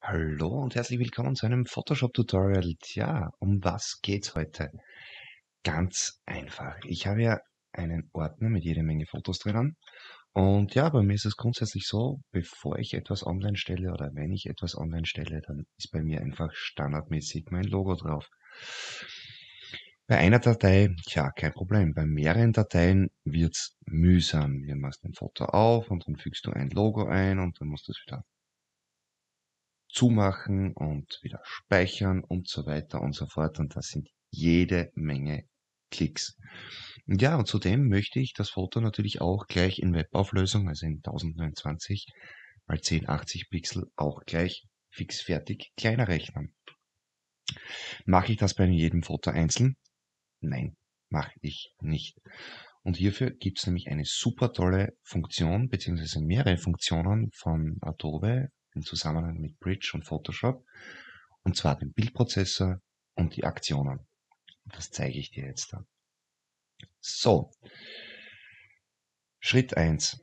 Hallo und herzlich willkommen zu einem Photoshop-Tutorial. Tja, um was geht's heute? Ganz einfach. Ich habe ja einen Ordner mit jede Menge Fotos drinnen. Und ja, bei mir ist es grundsätzlich so, bevor ich etwas online stelle oder wenn ich etwas online stelle, dann ist bei mir einfach standardmäßig mein Logo drauf. Bei einer Datei, tja, kein Problem. Bei mehreren Dateien wird's mühsam. Hier machst du ein Foto auf und dann fügst du ein Logo ein und dann musst du es wieder zumachen und wieder speichern und so weiter und so fort. Und das sind jede Menge Klicks. Ja, und zudem möchte ich das Foto natürlich auch gleich in Webauflösung, also in 1029 mal 1080 Pixel, auch gleich fix fertig kleiner rechnen. Mache ich das bei jedem Foto einzeln? Nein, mache ich nicht. Und hierfür gibt es nämlich eine super tolle Funktion, beziehungsweise mehrere Funktionen von Adobe im Zusammenhang mit Bridge und Photoshop, und zwar den Bildprozessor und die Aktionen. Das zeige ich dir jetzt dann. So, Schritt eins: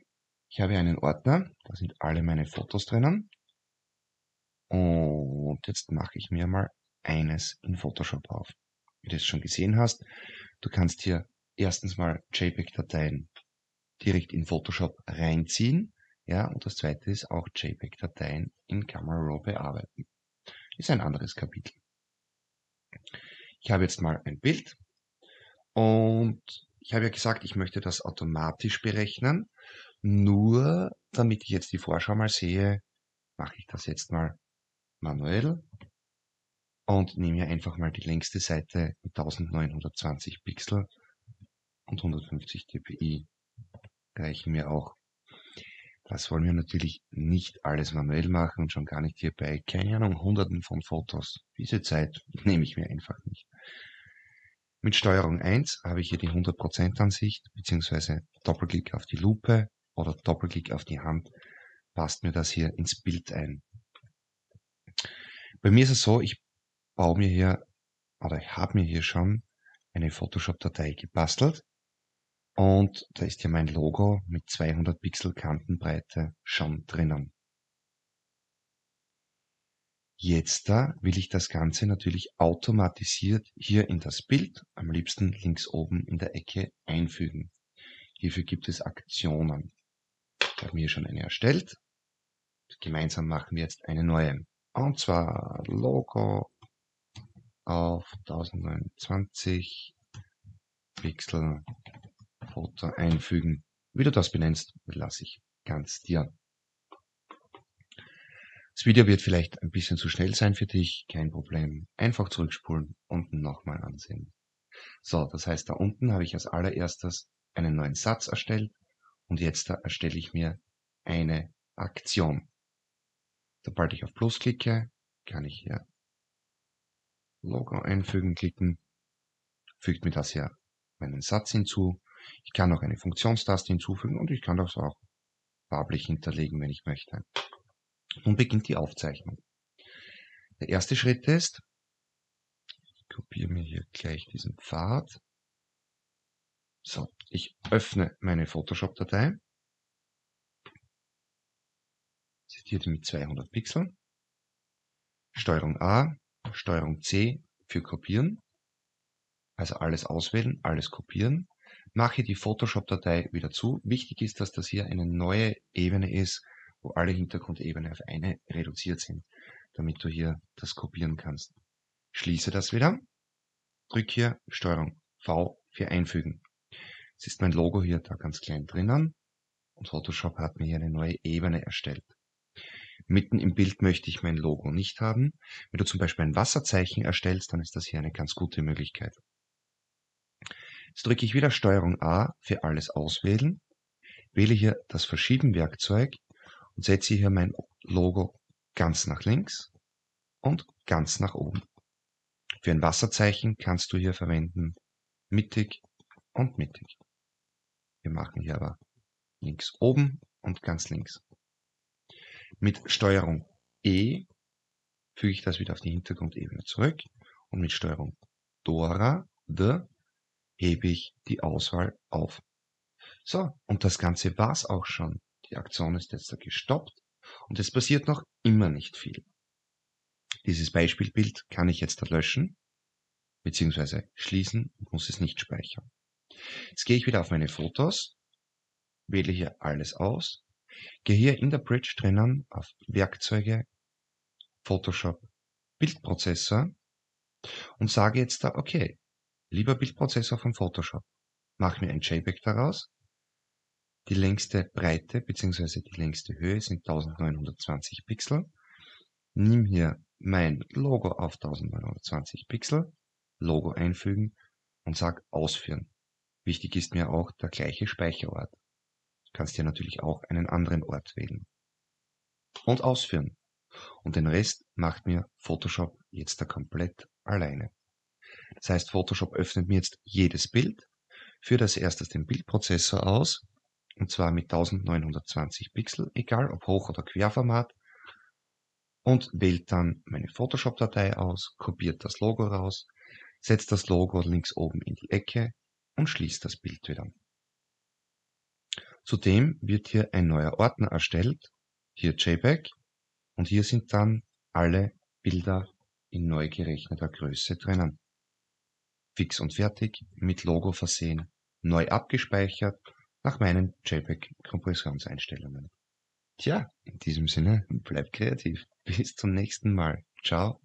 Ich habe einen Ordner, da sind alle meine Fotos drinnen. Und jetzt mache ich mir mal eines in Photoshop auf wie du es schon gesehen hast. Du kannst hier erstens mal JPEG-Dateien direkt in Photoshop reinziehen. Ja, und das zweite ist auch JPEG-Dateien in Camera Raw bearbeiten. Ist ein anderes Kapitel. Ich habe jetzt mal ein Bild und ich habe ja gesagt, ich möchte das automatisch berechnen. Nur damit ich jetzt die Vorschau mal sehe, mache ich das jetzt mal manuell und nehme hier einfach mal die längste Seite mit 1920 Pixel und 150 dpi reichen mir auch. Das wollen wir natürlich nicht alles manuell machen und schon gar nicht hier bei, keine Ahnung, hunderten von Fotos. Diese Zeit nehme ich mir einfach nicht. Mit Steuerung 1 habe ich hier die 100% Ansicht, beziehungsweise Doppelklick auf die Lupe oder Doppelklick auf die Hand, passt mir das hier ins Bild ein. Bei mir ist es so, ich baue mir hier oder ich habe mir hier schon eine Photoshop-Datei gebastelt und da ist ja mein Logo mit 200 Pixel Kantenbreite schon drinnen. Jetzt da will ich das Ganze natürlich automatisiert hier in das Bild, am liebsten links oben in der Ecke einfügen. Hierfür gibt es Aktionen. Ich habe mir schon eine erstellt. Gemeinsam machen wir jetzt eine neue. Und zwar Logo auf 1029 Pixel Foto einfügen. Wie du das benennst, lasse ich ganz dir. Das Video wird vielleicht ein bisschen zu schnell sein für dich, kein Problem. Einfach zurückspulen und nochmal ansehen. So, das heißt, da unten habe ich als allererstes einen neuen Satz erstellt und jetzt erstelle ich mir eine Aktion. Sobald ich auf Plus klicke, kann ich hier Logo einfügen klicken, fügt mir das hier meinen Satz hinzu. Ich kann noch eine Funktionstaste hinzufügen und ich kann das auch farblich hinterlegen, wenn ich möchte. Nun beginnt die Aufzeichnung. Der erste Schritt ist, ich kopiere mir hier gleich diesen Pfad. So, ich öffne meine Photoshop-Datei. Zitierte mit 200 Pixeln. Steuerung A, Steuerung C für Kopieren, also alles auswählen, alles kopieren, mache die Photoshop-Datei wieder zu. Wichtig ist, dass das hier eine neue Ebene ist, wo alle Hintergrundebenen auf eine reduziert sind, damit du hier das kopieren kannst. Schließe das wieder, drücke hier Steuerung V für Einfügen. Es ist mein Logo hier da ganz klein drinnen und Photoshop hat mir hier eine neue Ebene erstellt. Mitten im Bild möchte ich mein Logo nicht haben. Wenn du zum Beispiel ein Wasserzeichen erstellst, dann ist das hier eine ganz gute Möglichkeit. Jetzt drücke ich wieder Steuerung A für alles auswählen, wähle hier das Verschieben-Werkzeug und setze hier mein Logo ganz nach links und ganz nach oben. Für ein Wasserzeichen kannst du hier verwenden mittig und mittig. Wir machen hier aber links oben und ganz links. Mit Steuerung E füge ich das wieder auf die Hintergrundebene zurück und mit Steuerung Dora, D, hebe ich die Auswahl auf. So, und das Ganze war's auch schon. Die Aktion ist jetzt gestoppt und es passiert noch immer nicht viel. Dieses Beispielbild kann ich jetzt löschen bzw. schließen und muss es nicht speichern. Jetzt gehe ich wieder auf meine Fotos, wähle hier alles aus, gehe hier in der Bridge drinnen auf Werkzeuge, Photoshop, Bildprozessor und sage jetzt da, okay, lieber Bildprozessor von Photoshop, mach mir ein JPEG daraus. Die längste Breite bzw. die längste Höhe sind 1920 Pixel. Nimm hier mein Logo auf 1920 Pixel, Logo einfügen und sag ausführen. Wichtig ist mir auch der gleiche Speicherort. Du kannst dir natürlich auch einen anderen Ort wählen. Und ausführen. Und den Rest macht mir Photoshop jetzt da komplett alleine. Das heißt, Photoshop öffnet mir jetzt jedes Bild, führt als erstes den Bildprozessor aus, und zwar mit 1920 Pixel, egal ob Hoch- oder Querformat, und wählt dann meine Photoshop-Datei aus, kopiert das Logo raus, setzt das Logo links oben in die Ecke und schließt das Bild wieder. Zudem wird hier ein neuer Ordner erstellt, hier JPEG, und hier sind dann alle Bilder in neu gerechneter Größe drinnen. Fix und fertig, mit Logo versehen, neu abgespeichert nach meinen JPEG-Kompressionseinstellungen. Tja, in diesem Sinne, bleib kreativ. Bis zum nächsten Mal. Ciao.